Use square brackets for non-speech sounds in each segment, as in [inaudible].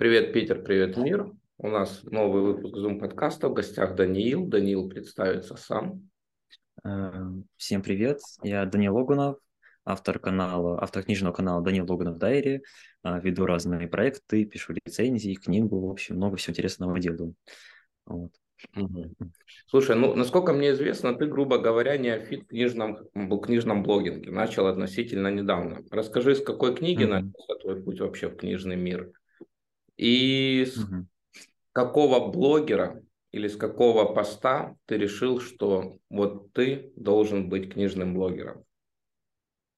Привет, Питер, привет, мир. У нас новый выпуск Zoom подкаста. В гостях Даниил. Даниил представится сам. Э, всем привет. Я Даниил Логунов, автор канала, автор книжного канала Даниил Логунов Дайри. Э, веду разные проекты, пишу рецензии, книгу, в общем, много всего интересного делаю. Вот. Угу. Слушай, ну, насколько мне известно, ты, грубо говоря, неофит в книжном, книжном блогинге. Начал относительно недавно. Расскажи, с какой книги угу. начался твой путь вообще в книжный мир? И с угу. какого блогера или с какого поста ты решил, что вот ты должен быть книжным блогером?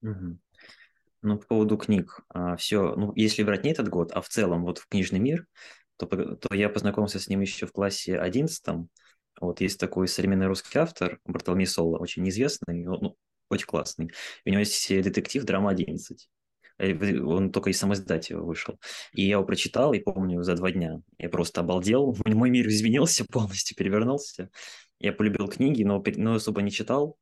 Угу. Ну, по поводу книг, а, все, ну, если брать не этот год, а в целом вот в книжный мир, то, то я познакомился с ним еще в классе 11. Вот есть такой современный русский автор, Бартоломей Соло, очень известный, ну, очень классный. У него есть детектив «Драма 11». Э, он только из самоиздателя вышел. И я его прочитал, и помню, за два дня я просто обалдел. [laughs] Мой мир изменился, [laughs] полностью перевернулся. Я полюбил книги, но, но особо не читал.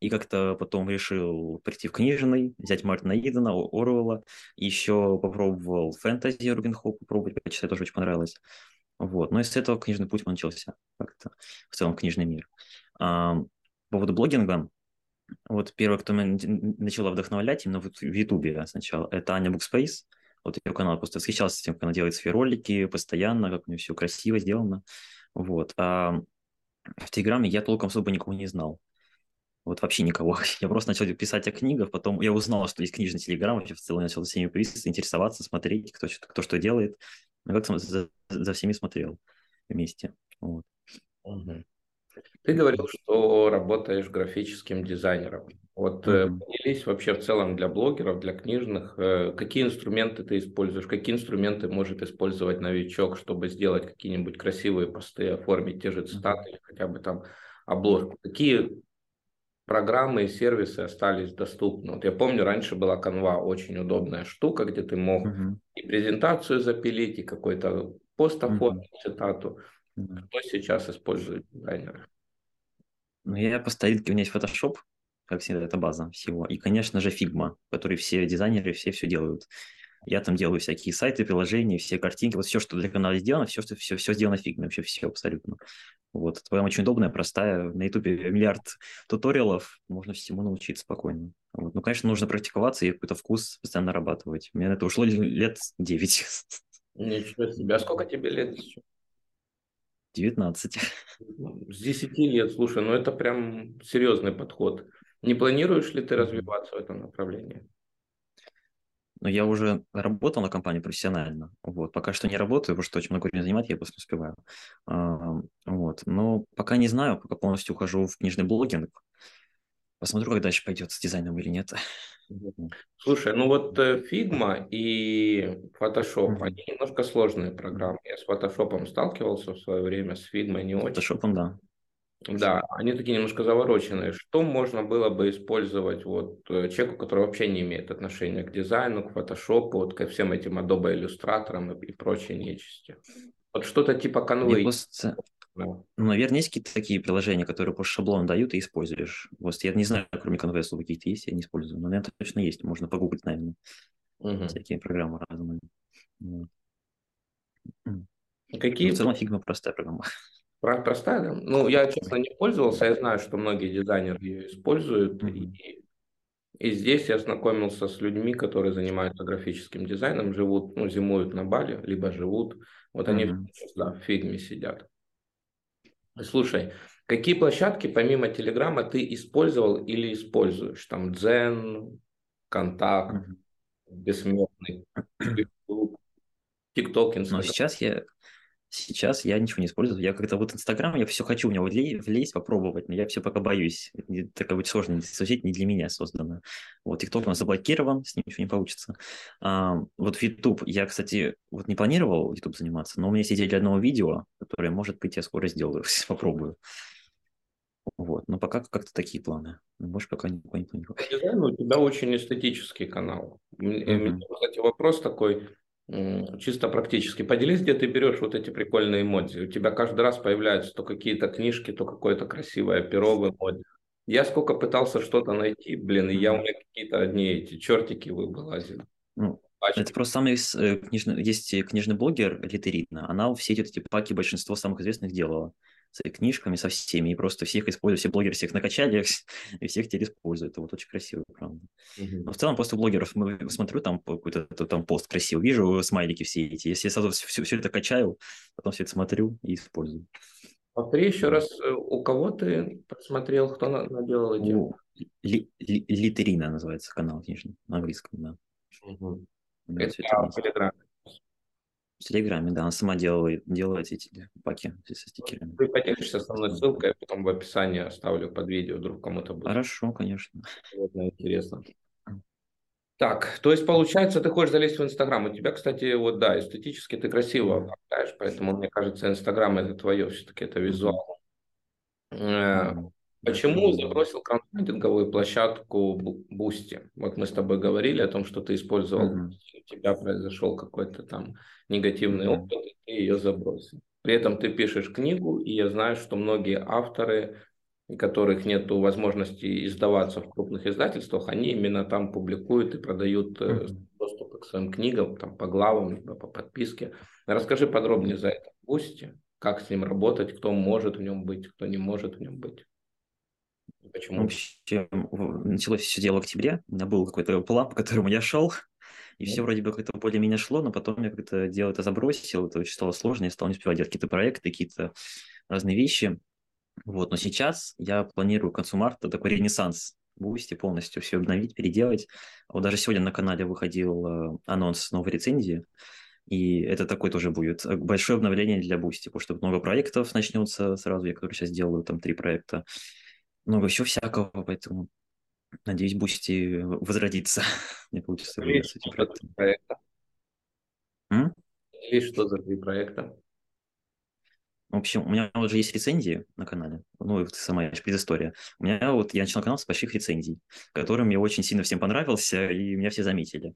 И как-то потом решил прийти в книжный, взять Мартина Идена, Оруэлла. Еще попробовал фэнтези Рубин Хоп попробовать, почитать, тоже очень понравилось. Вот. Но из этого книжный путь начался как-то, в целом книжный мир. А, по поводу блогинга, вот первый, кто меня начала вдохновлять именно в Ютубе сначала, это Аня Букспейс. Вот ее канал, просто восхищался тем, как она делает свои ролики постоянно, как у нее все красиво сделано. Вот. А в Телеграме я толком особо никого не знал. Вот вообще никого. [laughs] Я просто начал писать о книгах, потом я узнал, что есть книжный телеграм, вообще в целом начал за всеми интересоваться, смотреть, кто, кто что делает. Ну, как за, за всеми смотрел вместе. Вот. Угу. Ты говорил, что работаешь графическим дизайнером. Вот mm-hmm. поделись вообще в целом для блогеров, для книжных, э, какие инструменты ты используешь, какие инструменты может использовать новичок, чтобы сделать какие-нибудь красивые посты, оформить те же цитаты или хотя бы там обложку. Какие программы и сервисы остались доступны. Вот я помню, раньше была Canva, очень удобная штука, где ты мог uh-huh. и презентацию запилить, и какой-то пост оформить, uh-huh. цитату. Кто сейчас использует дизайнеры? Ну, я по старинке, у меня есть Photoshop, как всегда, это база всего. И, конечно же, Figma, который все дизайнеры, все все делают. Я там делаю всякие сайты, приложения, все картинки, вот все, что для канала сделано, все, все, все сделано Figma, вообще все абсолютно. Вот, это прям очень удобная, простая. На YouTube миллиард туториалов, можно всему научиться спокойно. Вот. Ну, конечно, нужно практиковаться и какой-то вкус постоянно нарабатывать. У меня на это ушло лет 9. Ничего себе. А сколько тебе лет еще? 19. С 10 лет, слушай, ну это прям серьезный подход. Не планируешь ли ты развиваться в этом направлении? Ну, я уже работал на компании профессионально. Вот. Пока что не работаю, потому что очень много времени занимать, я просто не успеваю. А, вот. Но пока не знаю, пока полностью ухожу в книжный блогинг. Посмотрю, как дальше пойдет с дизайном или нет. Слушай, ну вот э, Figma и Photoshop, mm-hmm. они немножко сложные программы. Я с Photoshop сталкивался в свое время, с Figma не очень. Photoshop, да. Да, они такие немножко завороченные. Что можно было бы использовать вот э, человеку, который вообще не имеет отношения к дизайну, к фотошопу, вот ко всем этим Adobe иллюстраторам и, и прочей нечисти? Вот что-то типа. Просто... Да. Ну, наверное, есть какие-то такие приложения, которые по шаблону дают и используешь. Вот я не знаю, кроме Canva, какие-то есть, я не использую. Но, наверное, точно есть. Можно погуглить, наверное. Угу. Всякие программы разные. Какие? Ну, в целом, Figma простая программа. Простая, да? Ну, я, честно, не пользовался. Я знаю, что многие дизайнеры ее используют. Mm-hmm. И, и здесь я знакомился с людьми, которые занимаются графическим дизайном, живут, ну, зимуют на Бали, либо живут. Вот mm-hmm. они да, в фигме сидят. Слушай, какие площадки помимо Телеграма ты использовал или используешь? Там Дзен, Контакт. Бессмертный, [clears throat] YouTube, ТикТок, Инстаграм. Но сейчас я Сейчас я ничего не использую. Я как-то вот Инстаграм, я все хочу у него влезть, попробовать, но я все пока боюсь. Это как бы сложно, соцсеть не для меня создана. Вот ТикТок у нас заблокирован, с ним ничего не получится. А, вот в YouTube, я, кстати, вот не планировал YouTube заниматься, но у меня есть идея для одного видео, которое, может быть, я скоро сделаю, [laughs] попробую. Вот, но пока как-то такие планы. Больше пока не, не планирую. У тебя очень эстетический канал. Mm-hmm. Кстати, вопрос такой, чисто практически. Поделись, где ты берешь вот эти прикольные эмодзи. У тебя каждый раз появляются то какие-то книжки, то какое-то красивое перо в эмодзи. Я сколько пытался что-то найти, блин, и я у меня какие-то одни эти чертики вылазили. Ну, Пачки. Это просто самый э, книжный, есть книжный блогер Литерина, она все эти паки большинство самых известных делала с книжками, со всеми, и просто всех используют, все блогеры всех накачали, [laughs] и всех теперь используют. Это вот очень красиво, правда. Но в целом просто блогеров смотрю там какой-то там пост красивый, вижу смайлики все эти. Если я сразу все, все это качаю, потом все это смотрю и использую. Повтори еще раз, э, у кого ты посмотрел, кто на- наделал эти? У Ли- Ли- Литерина называется канал книжный на английском, да. Да, Это в. Телеграме. В Телеграме, да, она сама делает, делает эти паки со стикерами. Ты поделишься со мной ссылкой, я потом в описании оставлю под видео, вдруг кому-то будет Хорошо, конечно. и интересно. Так, то есть получается, ты хочешь залезть в Инстаграм. У тебя, кстати, вот да, эстетически ты красиво оформляешь, поэтому мне кажется, Инстаграм это твое, все-таки это визуал. Э. Почему забросил краундфандинговую площадку Бу- Boosty? Вот мы с тобой говорили о том, что ты использовал. Boosty, у тебя произошел какой-то там негативный Мгм. опыт, и ты ее забросил. При этом ты пишешь книгу, и я знаю, что многие авторы, у которых нет возможности издаваться в крупных издательствах, они именно там публикуют и продают Мгм. доступ к своим книгам там, по главам, либо по подписке. Расскажи подробнее за это Boosty, как с ним работать, кто может в нем быть, кто не может в нем быть. Почему? общем, в- началось все дело в октябре. У меня был какой-то план, по которому я шел, и все вроде бы как-то более-менее шло, но потом я как-то дело это забросил, это очень стало сложно, я стал не успевать делать какие-то проекты, какие-то разные вещи. Вот, но сейчас я планирую к концу марта такой ренессанс Boosty полностью все обновить, переделать. Вот даже сегодня на канале выходил э, анонс новой рецензии, и это такой тоже будет э, большое обновление для Boosty, потому что много проектов начнется сразу, я которые сейчас делаю, там три проекта, много еще всякого, поэтому надеюсь, Boosty возродится. Мне [laughs] получится этим что проектом. три проекта? М? Или что за три проекта? В общем, у меня уже есть рецензии на канале, ну, это сама предыстория. У меня вот, я начал канал с больших рецензий, который мне очень сильно всем понравился, и меня все заметили.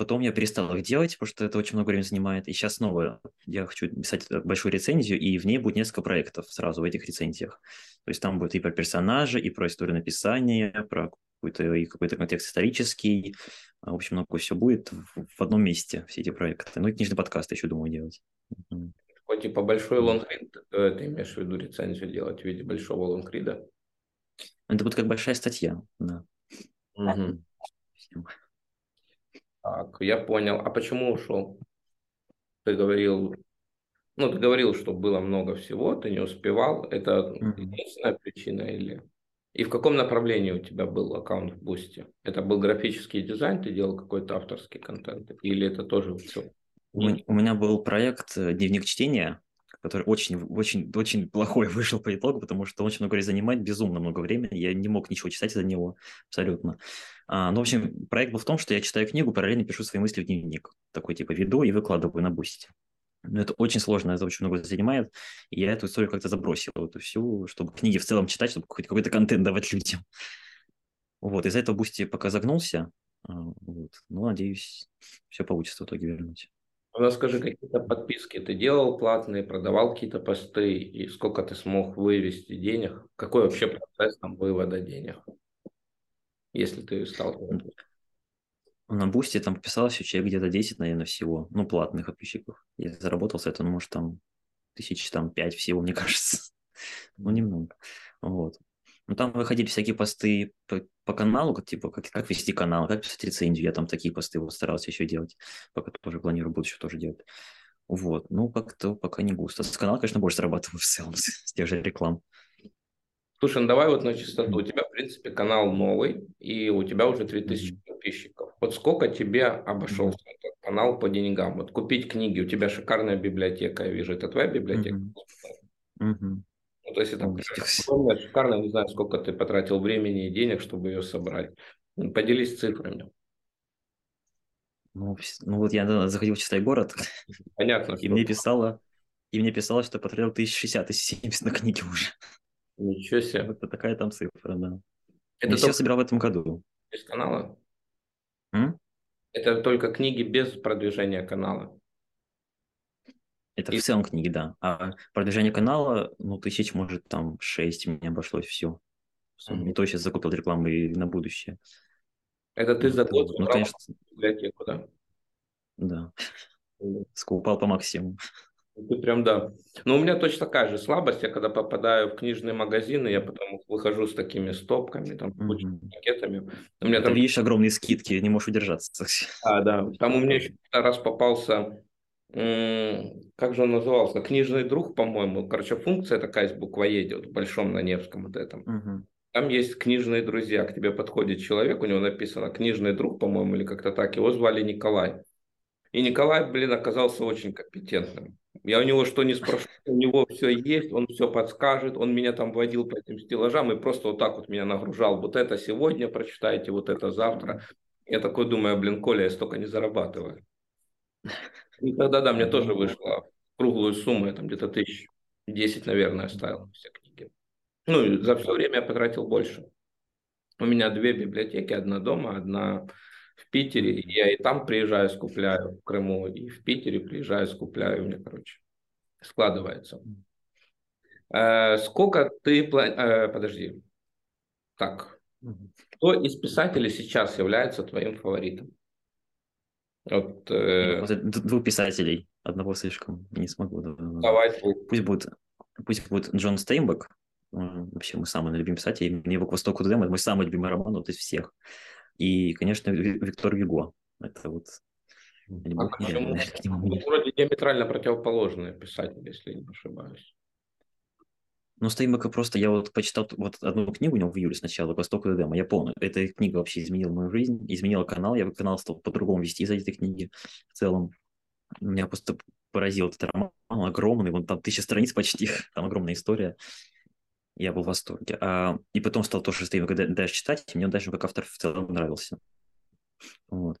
Потом я перестал их делать, потому что это очень много времени занимает. И сейчас снова я хочу писать большую рецензию, и в ней будет несколько проектов сразу в этих рецензиях. То есть там будет и про персонажа, и про историю написания, про какой-то, и какой-то контекст исторический. В общем, много все будет в, одном месте, все эти проекты. Ну и книжный подкаст еще думаю делать. Хоть типа большой лонгрид, э, ты имеешь в виду рецензию делать в виде большого лонгрида? Это будет как большая статья. Да. Мгм. Так, я понял. А почему ушел? Ты говорил, ну, ты говорил, что было много всего, ты не успевал. Это единственная причина или... И в каком направлении у тебя был аккаунт в Boosty? Это был графический дизайн, ты делал какой-то авторский контент? Или это тоже все? У, у меня был проект э, «Дневник чтения», который очень, очень, очень плохой [laughs] вышел по итогу, потому что очень много занимает, безумно много времени. Я не мог ничего читать из-за него абсолютно. А, ну, в общем, проект был в том, что я читаю книгу, параллельно пишу свои мысли в дневник. Такой типа веду и выкладываю на Boosty. Но это очень сложно, это очень много занимает. И я эту историю как-то забросил, эту всю, чтобы книги в целом читать, чтобы какой-то контент давать людям. Вот, из-за этого Boosty пока загнулся. А, Вот. Ну, надеюсь, все получится в итоге вернуть. Ну, Расскажи, какие-то подписки ты делал платные, продавал какие-то посты, и сколько ты смог вывести денег? Какой вообще процесс там вывода денег? Если ты стал... На Boosty там подписалось еще человек где-то 10, наверное, всего, ну, платных подписчиков. Я заработал с этого, ну, может, там тысяч там пять всего, мне [laughs] кажется. Ну, немного. Вот. Ну, там выходили всякие посты по, по каналу, как, типа, как, как вести канал, как писать рецензию. Я там такие посты вот старался еще делать, пока тоже планирую будущее тоже делать. Вот. Ну, как-то пока не густо. С канала, конечно, больше зарабатываю в целом с, [laughs] с тех же реклам. Слушай, ну давай вот на чистоту. У тебя, в принципе, канал новый, и у тебя уже 3000 Мгм. подписчиков. Вот сколько тебе обошелся этот канал по деньгам? Вот купить книги, у тебя шикарная библиотека, я вижу, это твоя библиотека? Мгм. Мгм. Ну, то есть это огромная, шикарная, не знаю, сколько ты потратил времени и денег, чтобы ее собрать. Поделись цифрами. Ну, ну, вот я да, заходил в чистый город, Понятно, и мне писало, и мне писало, что потратил 1060, 1070 на книги уже. ничего себе. Вот такая там цифра, да. Это Я все собирал в этом году. без канала? М? Это только книги без продвижения канала. Это И- в целом книги, да. А продвижение канала, ну, тысяч, может, там 6 мне обошлось все. Мгм. Не то сейчас закупил рекламу и на будущее. Это ты за год Ну, конечно, библиотеку, да? Да. Скупал по максимуму. Ты прям, да. Но у меня точно такая же слабость. Я когда попадаю в книжные магазины, я потом выхожу с такими стопками, там, mm-hmm. пакетами. У меня Ты там... видишь огромные скидки, не можешь удержаться. А, да. Там у меня еще раз попался, как же он назывался, книжный друг, по-моему. Короче, функция такая с буквоеде, вот в Большом на Невском вот этом. Mm-hmm. Там есть книжные друзья. К тебе подходит человек, у него написано книжный друг, по-моему, или как-то так. Его звали Николай. И Николай, блин, оказался очень компетентным. Я у него что не спрошу, у него все есть, он все подскажет, он меня там водил по этим стеллажам и просто вот так вот меня нагружал. Вот это сегодня прочитайте, вот это завтра. Я такой думаю, блин, Коля, я столько не зарабатываю. И тогда, да, мне тоже вышло круглую сумму, я там где-то тысяч десять, наверное, оставил все книги. Ну, за все время я потратил больше. У меня две библиотеки, одна дома, одна в Питере. Я и там приезжаю, скупляю в Крыму, и в Питере приезжаю, скупляю. У меня, короче, складывается. Э, сколько ты... Э, подожди. Так. Кто из писателей сейчас является твоим фаворитом? Вот, э... Двух писателей. Одного слишком не смогу. Давай. Пусть будет, пусть будет Джон Стейнбек. Вообще, мы самый любимый писатель. Мне его «К востоку Дема» мой самый любимый роман вот из всех. И, конечно, Виктор Юго. Это вот а почему? [laughs] Вроде диаметрально противоположные писатели, если не ошибаюсь. Ну, Стейнбека просто, я вот почитал вот одну книгу у него в июле сначала, «Восток Эдема», я помню, эта книга вообще изменила мою жизнь, изменила канал, я канал стал по-другому вести из-за этой книги в целом. Меня просто поразил этот роман, он огромный, вон там тысяча страниц почти, [laughs] там огромная история. Я был в восторге. А, и потом стал тоже Стейнбека дальше читать, и мне он дальше как автор в целом нравился. Вот.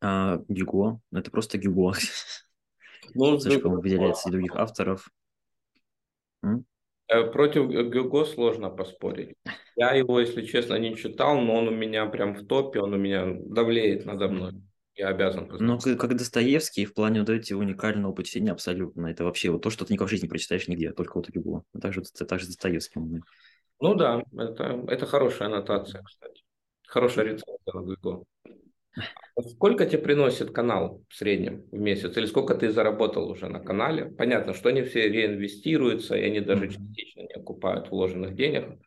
А Гюго, это просто Гюго. [laughs] Ну, Слишком выделяется среди других авторов. Против Гюго сложно поспорить. Я его, если честно, не читал, но он у меня прям в топе, он у меня давлеет надо мной я обязан Ну, как, Достоевский, в плане вот эти уникального почтения абсолютно. Это вообще вот то, что ты никогда в жизни не прочитаешь нигде, только вот у Гюго. Также, также Достоевский. Ну да, это, это хорошая аннотация, кстати. Хорошая рецепция на Гюго. Сколько тебе приносит канал в среднем в месяц? Или сколько ты заработал уже на канале? Понятно, что они все реинвестируются, и они даже частично не окупают вложенных денег.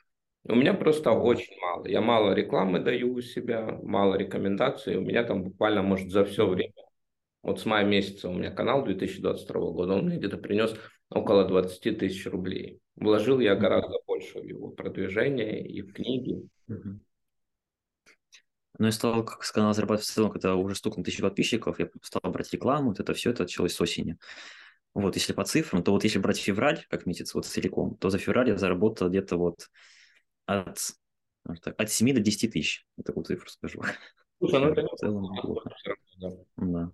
У меня просто очень мало. Я мало рекламы даю у себя, мало рекомендаций. У меня там буквально, может, за все время, вот с мая месяца у меня канал 2022 года, он мне где-то принес около 20 тысяч рублей. Вложил я гораздо больше в его продвижение и в книги. Ну, я стал как с канала зарабатывать в целом, когда уже стукнул тысячу подписчиков, я стал брать рекламу, вот это все, это началось с осени. Вот, если по цифрам, то вот если брать февраль как месяц вот целиком, то за февраль я заработал где-то вот от, так, от 7 до 10 тысяч. Я такую цифру скажу. Слушай, ну это [laughs] в целом неплохо. Да. да.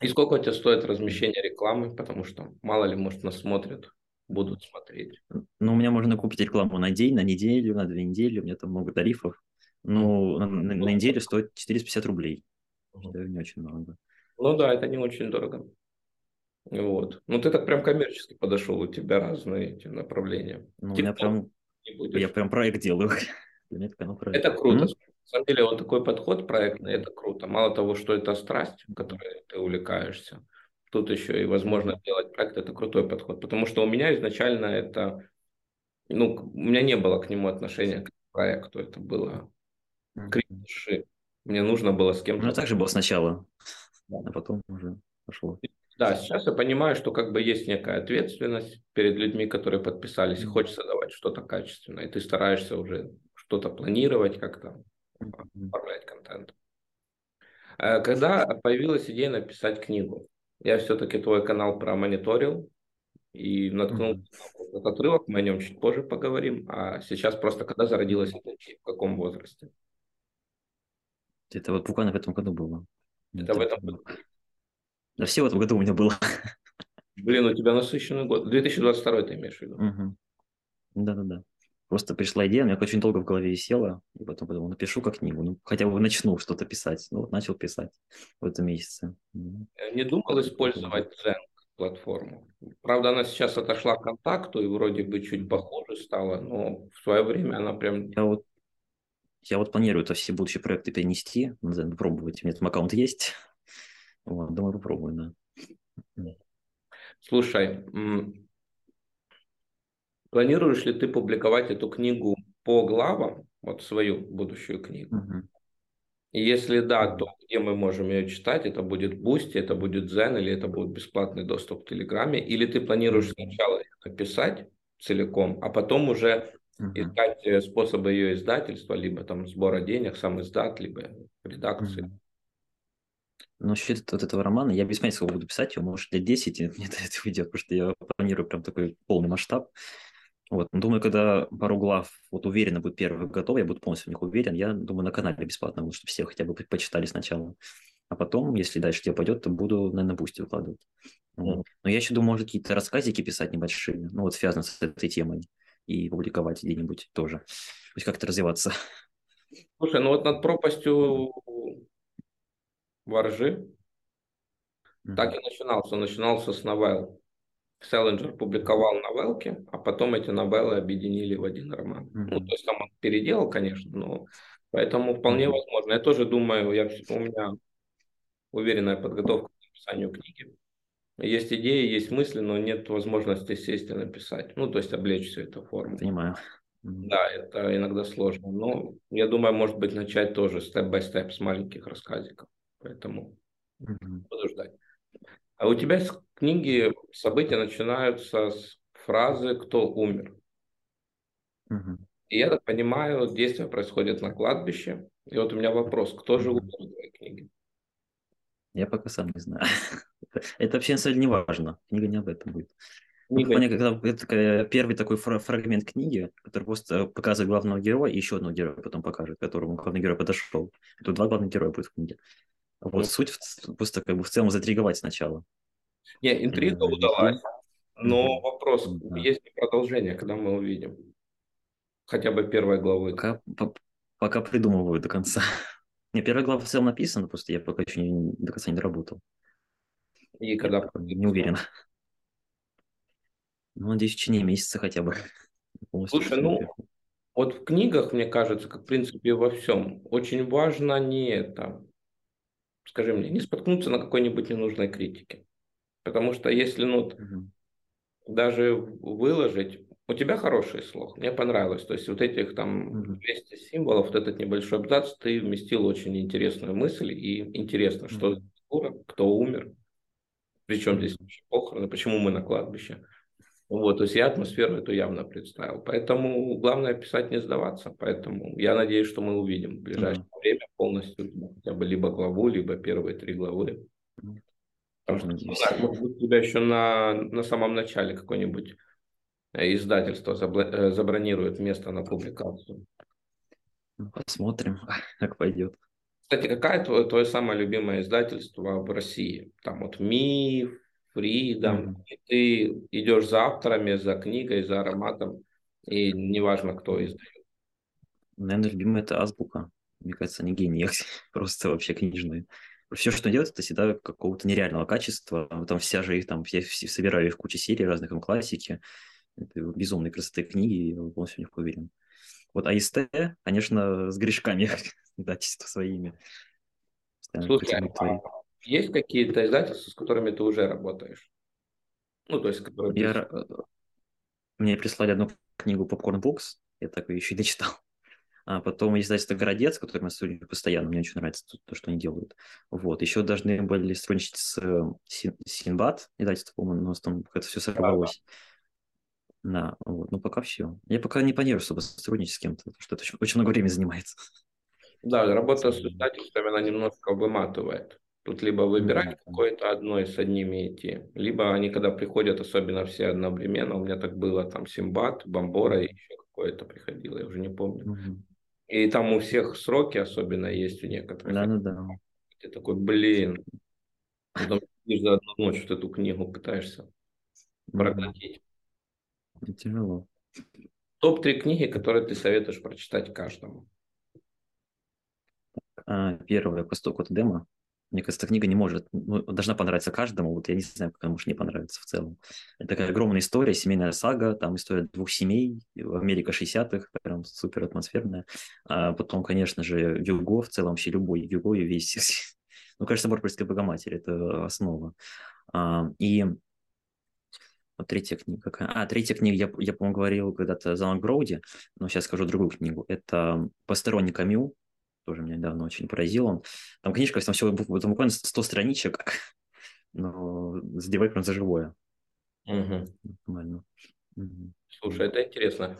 И сколько у тебя стоит размещение рекламы? Потому что мало ли, может, нас смотрят, будут смотреть. Ну, у меня можно купить рекламу на день, на неделю, на две недели. У меня там много тарифов. Ну, на, на, на неделю стоит 450 рублей. Это не очень много. Ну да, это не очень дорого. Вот. Ну, ты так прям коммерчески подошел, у тебя разные эти направления. Ну, у меня прям. Я прям проект делаю. [laughs] Это круто. Mm-hmm. На самом деле, вот такой подход проектный, это круто. Мало того, что это страсть, в которой ты увлекаешься, тут еще и возможно делать проект, это крутой подход. Потому что у меня изначально это, ну, у меня не было к нему отношения к проекту, это было крик Мне нужно было с кем-то... Ну, так же было сначала, да. а потом уже пошло. Да, сейчас я понимаю, что как бы есть некая ответственность перед людьми, которые подписались, и хочется давать что-то качественное, и ты стараешься уже что-то планировать, как-то оформлять контент. Э, когда появилась идея написать книгу, я все-таки твой канал промониторил и наткнулся на этот отрывок, мы о нем чуть позже поговорим, а сейчас просто когда зародилась эта идея, в каком возрасте? Это вот буквально в этом году было. Это, Это в этом году. Да все в этом году у меня было. Блин, у тебя насыщенный год. 2022 ты имеешь в виду? Угу. Да-да-да. Просто пришла идея, меня очень долго в голове висела, и потом подумал, напишу как книгу, ну, хотя бы начну что-то писать. Ну, вот начал писать в этом месяце. Не думал использовать Zen платформу. Правда, она сейчас отошла к контакту и вроде бы чуть похуже стала, но в свое время она прям... Я вот, я вот планирую это все будущие проекты перенести, пробовать. У меня там аккаунт есть, [laughs] Вот, думаю, попробую, да. Слушай, планируешь ли ты публиковать эту книгу по главам, вот свою будущую книгу? Угу. И если да, то где мы можем ее читать? Это будет Boosty, это будет Zen или это будет бесплатный доступ в Телеграме? Или ты планируешь сначала ее написать целиком, а потом уже uh-huh. искать э, способы ее издательства, либо там сбора денег, сам издат, либо редакции? Uh-huh. Ну, насчет вот этого романа, я без понятия, сколько буду писать его, может, лет 10 [laughs] мне до этого идет, потому что я планирую прям такой полный масштаб. Вот. Думаю, когда пару глав вот уверенно будет первый готов, я буду полностью в них уверен, я думаю, на канале бесплатно, чтобы все хотя бы почитали сначала. А потом, если дальше дело пойдет, то буду, наверное, Boosty выкладывать. Mm. Но я еще думаю, может, какие-то рассказики писать небольшие, ну, вот связанные с этой темой, и публиковать где-нибудь тоже. Пусть как-то развиваться. Слушай, ну вот над пропастью во ржи mm-hmm. так и начинался. Начинался с новелл. Сэлинджер публиковал новелки, а потом эти новеллы объединили в один роман. Mm-hmm. Ну, то есть там он переделал, конечно, но поэтому вполне возможно. Я тоже думаю, я, у меня уверенная подготовка к написанию книги. Есть идеи, есть мысли, но нет возможности сесть и написать. Ну, то есть облечь все это в форму. Понимаю. Да, это иногда сложно. Но я думаю, может быть, начать тоже степ-бай-степ с маленьких рассказиков. Поэтому mm-hmm. буду ждать. А у тебя с книги события начинаются с фразы «Кто умер?». Угу. И я так понимаю, действие происходит на кладбище. И вот у меня вопрос, кто же умер в твоей книге? Я пока сам не знаю. [laughs] Это вообще на самом деле не важно. Книга не об этом будет. Книга... Когда это первый такой фрагмент книги, который просто показывает главного героя и еще одного героя потом покажет, которому главный герой подошел. Тут два главных героя будет в книге. Вот ну, суть просто как бы в целом заинтриговать сначала. Не, интрига удалась. Но вопрос, да. есть ли продолжение, когда мы увидим? Хотя бы первой главы. Пока, по, пока придумываю до конца. [laughs] Не, первая глава в целом написана, просто я пока еще не, до конца не доработал. И когда? Не уверен. Ну, надеюсь, в течение месяца хотя бы. Слушай, ну, вот в книгах, мне кажется, как в принципе во всем, очень важно не это, скажи мне, не споткнуться на какой-нибудь ненужной критике. Потому что если, ну, угу. даже выложить, у тебя хороший слог, мне понравилось. То есть вот этих там 200 символов, вот этот небольшой абзац, ты вместил очень интересную мысль, и интересно, угу. что за фигура, кто умер, причем здесь похороны, почему мы на кладбище. Вот, то есть я атмосферу эту явно представил. Поэтому главное писать, не сдаваться. Поэтому я надеюсь, что мы увидим в ближайшее mm время полностью хотя бы либо главу, либо первые три главы. Потому что, не знаю, может быть, у тебя еще на, на самом начале какое-нибудь э, издательство э, забронирует место на публикацию. Ну, посмотрим, [laughs] как пойдет. Кстати, какая твое, твое самое любимое издательство в России? Там вот Миф, Freedom, mm-hmm. и ты идешь за авторами, за книгой, за ароматом, и неважно, кто издает. Наверное, любимый это Азбука. Мне кажется, они гении, [laughs] просто вообще книжные. Все, что делают, это всегда какого-то нереального качества. Там вся же их там, я собираю их в куче серий разных там классики. Это безумной красоты книги, я полностью в них уверен. Вот АИСТ, конечно, с грешками [laughs] издательства своими. Слушай, а есть какие-то издательства, с которыми ты уже работаешь? Ну, то есть, которые... Я... Ты... Мне прислали одну книгу Popcorn Books, я так ее еще и дочитал. А потом издательство «Городец», которое мы сотрудничаем постоянно, мне очень нравится то, то, что они делают. Вот. Еще должны были сотрудничать с э, Синбад, издательство, по-моему, но там это все сорвалось. Да, вот. Ну, пока все. Я пока не планирую чтобы сотрудничать с кем-то, потому что это очень, очень много времени занимается. Да, работа с издательствами, она немножко выматывает. Тут либо выбирать какое-то одно и с одними идти, либо они, когда приходят, особенно все одновременно, у меня так было, там, Симбат, Бомбора и еще какое-то приходило, я уже не помню. И там у всех сроки особенно есть у некоторых. Да, да, да. Ты такой, блин. Потом за одну ночь вот эту книгу пытаешься проглотить. Тяжело. Топ-3 книги, которые ты советуешь прочитать каждому. А, первое, «По стоку демо». Мне кажется, эта книга не может, ну, должна понравиться каждому. Вот я не знаю, как может не понравиться в целом. Это такая огромная история, семейная сага, там история двух семей, Америка 60-х, прям супер атмосферная. А потом, конечно же, Юго, в целом вообще любой Юго и весь [laughs] Ну, конечно, собор Пресвятой Богоматери – это основа. А, и вот третья книга какая? А, третья книга, я, я по-моему, говорил когда-то «Замок Броуди», но сейчас скажу другую книгу. Это «Посторонний Камю», тоже меня недавно очень поразил он. Там книжка, там всего там буквально 100 страничек, [laughs] но задевай прям за живое. Угу. Нормально. Угу. Слушай, это интересно.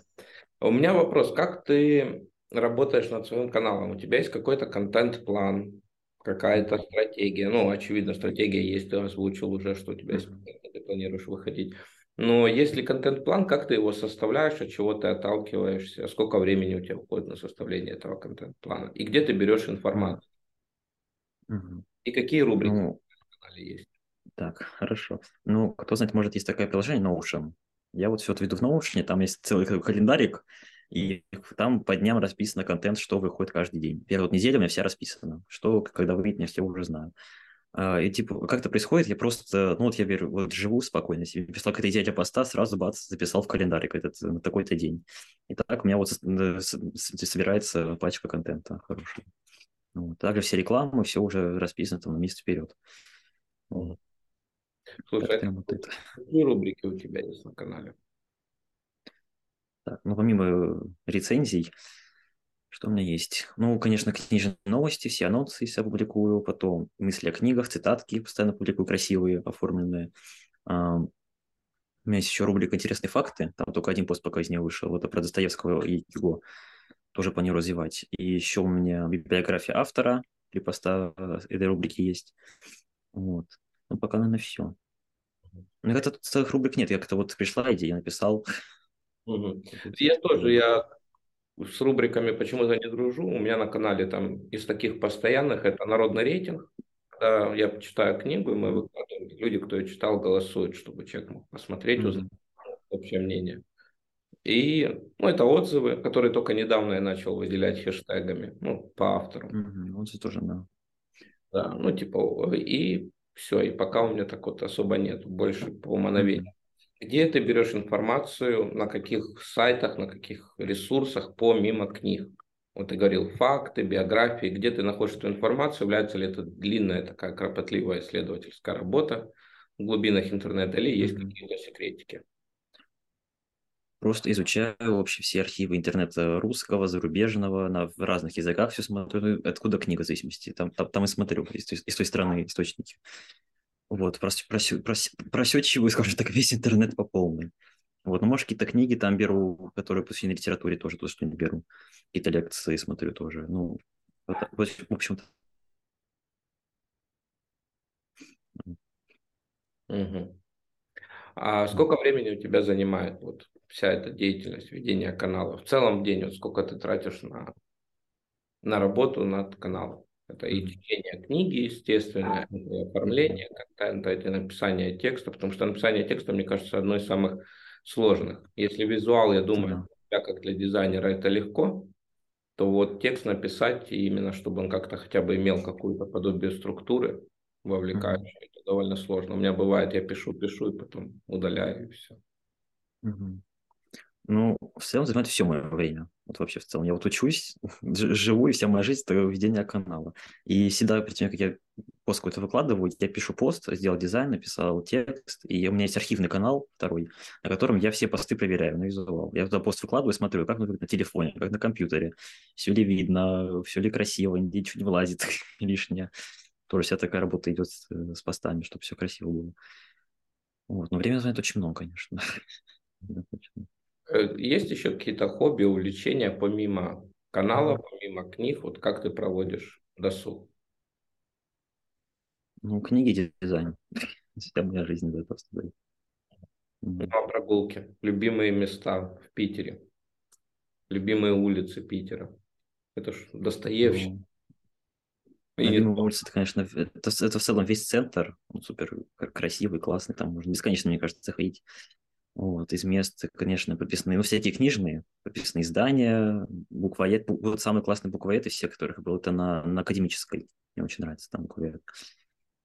У меня вопрос, как ты работаешь над своим каналом? У тебя есть какой-то контент-план, какая-то стратегия? Ну, очевидно, стратегия есть, ты озвучил уже, что у тебя есть, ты планируешь выходить. Но есть ли контент-план, как ты его составляешь, от чего ты отталкиваешься, сколько времени у тебя уходит на составление этого контент-плана, и где ты берешь информацию? Угу. И какие рубрики ну, на канале есть? Так, хорошо. Ну, кто знает, может, есть такое приложение Notion. Я вот все это веду в Notion, там есть целый календарик, и там по дням расписано контент, что выходит каждый день. Первая вот неделя у меня вся расписана, что когда выйдет, я все уже знаю. А, и типа, как это происходит, я просто, ну вот я беру, вот живу спокойно себе, писал какая-то идея для поста, сразу бац, записал в календарик этот, на такой-то день. И так у меня вот собирается пачка контента хорошего. Вот. Также все рекламы, все уже расписано там на месяц вперед. Вот. Слушай, а вот это. какие рубрики у тебя есть на канале? Так, ну, помимо рецензий, что у меня есть? Ну, конечно, книжные новости, все анонсы я публикую, потом мысли о книгах, цитатки постоянно публикую, красивые, оформленные. А, у меня есть еще рубрика «Интересные факты», там только один пост пока из нее вышел, это про Достоевского и его тоже планирую развивать. И еще у меня библиография автора, три поста этой рубрики есть. Вот. Ну, пока, наверное, все. У меня как-то целых рубрик нет. Я как-то вот пришла идея, написал. Угу. Я тоже, я с рубриками почему-то не дружу. У меня на канале там из таких постоянных это народный рейтинг. Когда я читаю книгу, и мы выкладываем, люди, кто ее читал, голосуют, чтобы человек мог посмотреть, узнать общее мнение. И ну, это отзывы, которые только недавно я начал выделять хэштегами, ну, по авторам. Mm-hmm. Отзывы тоже, да. Да, ну, типа, и все, и пока у меня так вот особо нет, больше по мановению. Где ты берешь информацию, на каких сайтах, на каких ресурсах, помимо книг? Вот ты говорил, факты, биографии, где ты находишь эту информацию, является ли это длинная такая кропотливая исследовательская работа в глубинах интернета или есть какие-то секретики? Просто изучаю вообще все архивы интернета русского, зарубежного, на в разных языках все смотрю, ну, откуда книга в зависимости, там, там, там и смотрю из, из той страны источники. Вот, прос, прос, прос, просечиваю, [laughs] скажем так, весь интернет по полной. Вот, ну, может, какие-то книги там беру, которые посвящены литературе, тоже то, что не беру. Какие-то лекции смотрю тоже. Ну, вот, в общем-то. Угу. А сколько времени у тебя занимает вот вся эта деятельность ведения канала? В целом день, вот сколько ты тратишь на, на работу над каналом? Это и чтение книги, естественно, и оформление контента, это написание текста, потому что написание текста, мне кажется, одно из самых сложных. Если визуал, я думаю, для как для дизайнера это легко, то вот текст написать, именно чтобы он как-то хотя бы имел какую-то подобие структуры вовлекающей, mm-hmm. это довольно сложно. У меня бывает, я пишу, пишу, и потом удаляю, и все. Mm-hmm. Ну, в целом занимает все мое время. Вот вообще в целом. Я вот учусь, [laughs] живу, и вся моя жизнь – это ведение канала. И всегда, перед тем, как я пост какой-то выкладываю, я пишу пост, сделал дизайн, написал текст, и у меня есть архивный канал второй, на котором я все посты проверяю на визуал. Я туда пост выкладываю, смотрю, как выглядит на телефоне, как на компьютере, все ли видно, все ли красиво, ничего не влазит [laughs] лишнее. Тоже вся такая работа идет с, э, с постами, чтобы все красиво было. Вот. Но время занимает очень много, конечно. [laughs] Э, есть еще какие-то хобби, увлечения помимо канала, помимо книг? Вот как ты проводишь досуг? Ну, книги, дизайн. [laughs] Вся моя жизнь за это стоит. Ну, а прогулки. Любимые места в Питере. Любимые улицы Питера. Это ж Достоевщик. Ну, Любимая улица, это, конечно, это, это в целом весь центр. Он супер красивый, классный. Там можно бесконечно, мне кажется, ходить. Вот, из мест, конечно, подписаны, ну, всякие книжные, подписаны издания, буквоед, вот самый классный буквоед из всех, которых был, это на, на академической. Мне очень нравится там буквоед.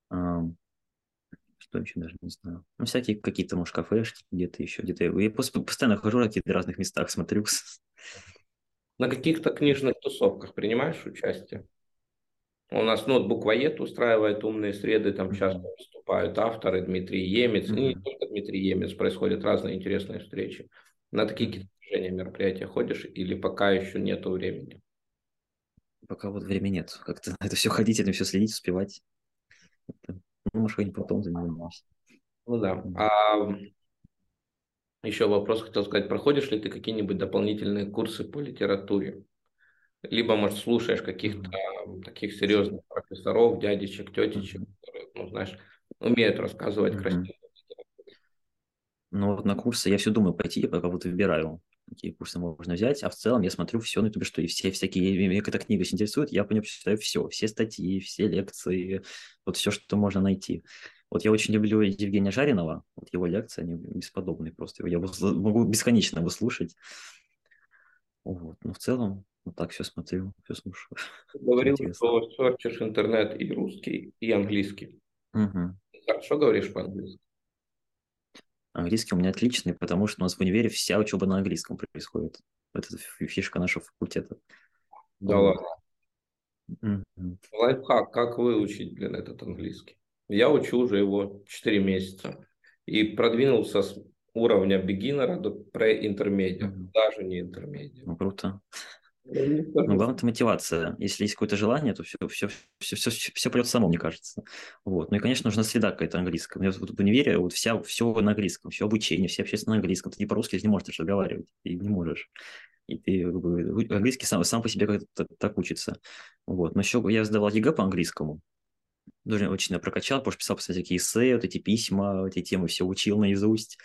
А, что еще даже не знаю. Ну, всякие какие-то, может, кафешки где-то еще, где-то. Я постоянно хожу на каких-то разных местах, смотрю. На каких-то книжных тусовках принимаешь участие? У нас ну, буквоед устраивает умные среды, там часто выступают авторы, Дмитрий Емец, mm-hmm. и не только Дмитрий Емец, происходят разные интересные встречи. На такие движения, мероприятия ходишь или пока еще нету времени? Пока вот времени нет. Как-то [laughs] это все ходить, это все следить, успевать. Это, ну, может, потом занимаюсь. Ну да. А еще вопрос хотел сказать. Проходишь ли ты какие-нибудь дополнительные курсы по литературе? Либо, может, слушаешь каких-то таких серьезных профессоров, дядечек, тетечек, которые, ну, знаешь, умеют рассказывать mm-hmm. красиво. Ну, вот на курсы я все думаю пойти, я пока вот выбираю, какие курсы можно взять, а в целом я смотрю все на ютубе, что и все всякие, мне эта книга интересует, я по ней читаю все, все статьи, все лекции, вот все, что можно найти. Вот я очень люблю Евгения Жаринова, вот его лекции, они бесподобные просто, я могу бесконечно его слушать. Вот. Но в целом вот так все смотрю, все слушаю. [laughs] Говорил, что серчишь интернет и русский, и английский. Угу. Хорошо говоришь по-английски? Английский у меня отличный, потому что у нас в универе вся учеба на английском происходит. Это фишка нашего факультета. Да вот. ладно. Угу. Лайфхак, как выучить, блин, этот английский? Я учу уже его 4 месяца. И продвинулся с уровня beginner до pre-intermediate, mm-hmm. даже не intermediate. Ну, круто. Ну, главное, это мотивация. Если есть какое-то желание, то все, все, все, все, все придет само, мне кажется. Вот. Ну и, конечно, нужна среда какая-то английская. Мне вот в универе вот вся, все на английском, все обучение, все общественное на английском. Ты не по-русски не можешь разговаривать, ты не можешь. И ты английский сам, сам по себе как-то так учится. Вот. Но еще я сдавал ЕГЭ по английскому. Тоже очень прокачал, потому что писал постоянно всякие эссе, вот эти письма, эти темы все учил наизусть.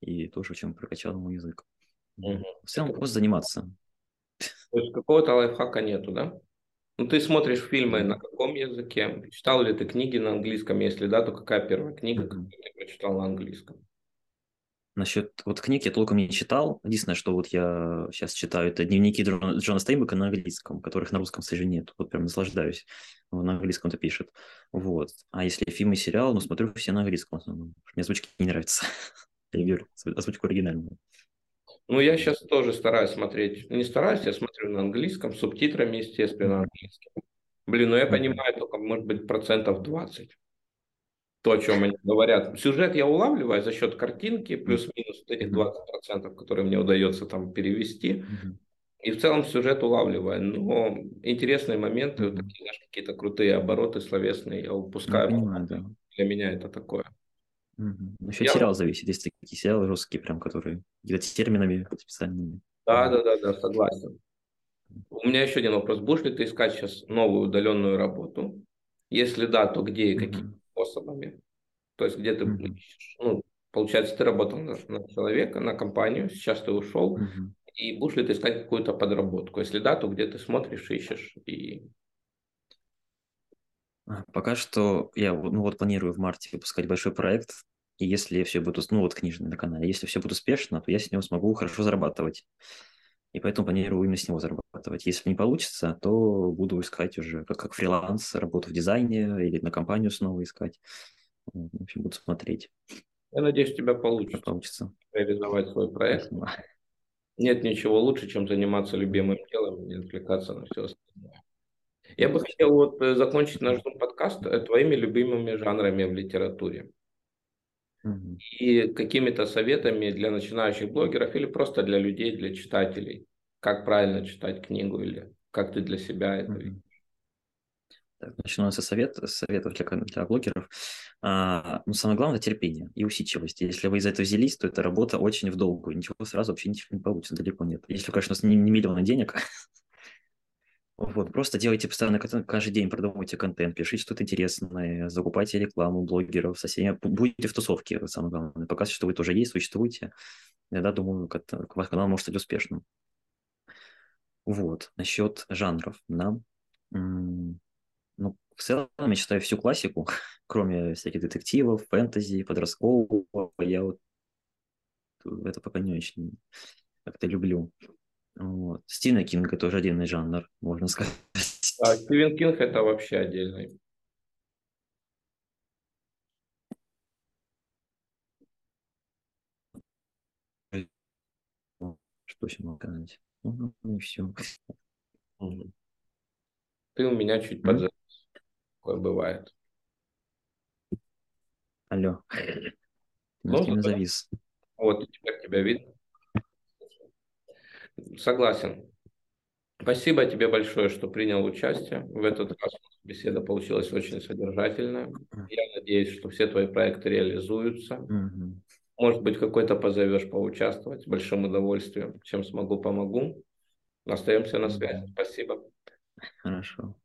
И тоже очень прокачал мой язык. Угу. В целом просто заниматься. То есть какого-то лайфхака нету, да? Ну, ты смотришь фильмы на каком языке? Читал ли ты книги на английском? Если да, то какая первая книга, которую ты прочитал на английском? Насчет вот книг я толком не читал. Единственное, что вот я сейчас читаю, это дневники Джона, Джона Стейнбека на английском, которых на русском, к сожалению, нет. Вот прям наслаждаюсь. Он на английском-то пишет. Вот. А если фильм и сериал, ну, смотрю все на английском. Мне озвучки не нравятся. [laughs] Я люблю озвучку оригинальную. Ну, я сейчас тоже стараюсь смотреть. Не стараюсь, я смотрю на английском, с субтитрами, естественно, на английском. Блин, ну я понимаю только, может быть, процентов 20. То, о чем они говорят. Сюжет я улавливаю за счет картинки, плюс-минус этих 20%, которые мне удается там перевести. И в целом сюжет улавливаю. Но интересные моменты, mm-hmm. такие, знаешь, какие-то крутые обороты словесные я упускаю. Понимаю, да. Для меня это такое. Угу. Еще я... сериал зависит. Есть такие сериалы русские, прям, которые где-то терминами специальными. Да, да, да, да, согласен. У меня еще один вопрос. Будешь ли ты искать сейчас новую удаленную работу? Если да, то где и какими mm способами? То есть где ты mm ну, получается, ты работал на, на человека, на компанию, сейчас ты ушел, mm и будешь ли ты искать какую-то подработку? Если да, то где ты смотришь, ищешь и а, пока что я ну, вот планирую в марте выпускать большой проект, и если все будет, ну вот книжный на канале, если все будет успешно, то я с него смогу хорошо зарабатывать. И поэтому планирую именно с него зарабатывать. Если не получится, то буду искать уже как, как фриланс, работу в дизайне или на компанию снова искать. В общем, буду смотреть. Я надеюсь, у тебя получится. Получится. Реализовать свой проект. Нет ничего лучше, чем заниматься любимым делом и не отвлекаться на все остальное. Я бы хотел вот э, закончить наш подкаст э, твоими любимыми жанрами в литературе. Угу. И какими-то советами для начинающих блогеров или просто для людей, для читателей. Как правильно читать книгу или как ты для себя это угу. видишь. Так, начну со совет, советов для, для блогеров. А, ну, самое главное – терпение и усидчивость. Если вы из этого взялись, то эта работа очень в долгую. Ничего сразу вообще ничего не получится, далеко нет. Если, конечно, не, не миллионы денег, [laughs] Вот, просто делайте постоянно каждый день, продавайте контент, пишите что-то интересное, закупайте рекламу блогеров, со всеми, будете в тусовке, самое главное, показывайте, что вы тоже есть, существуете. Я думаю, ваш канал может стать успешным. Вот, насчет жанров, да. Ну, в целом, я читаю всю классику, [laughs] кроме всяких детективов, фэнтези, подросткового. Я вот это пока не очень как-то люблю. Вот. Стивена Кинга тоже отдельный жанр, можно сказать. А Стивен Кинг это вообще отдельный. Что еще могу сказать? Ну, ну и все. Ты у меня чуть подзавис. Такое бывает. Алло. Ну, ну завис. Вот, теперь тебя видно. Согласен. Спасибо тебе большое, что принял участие. В этот раз беседа получилась очень содержательная. Я надеюсь, что все твои проекты реализуются. Угу. Может быть, какой-то позовешь поучаствовать. С большим удовольствием. Чем смогу, помогу. Остаемся на связи. Спасибо. Хорошо.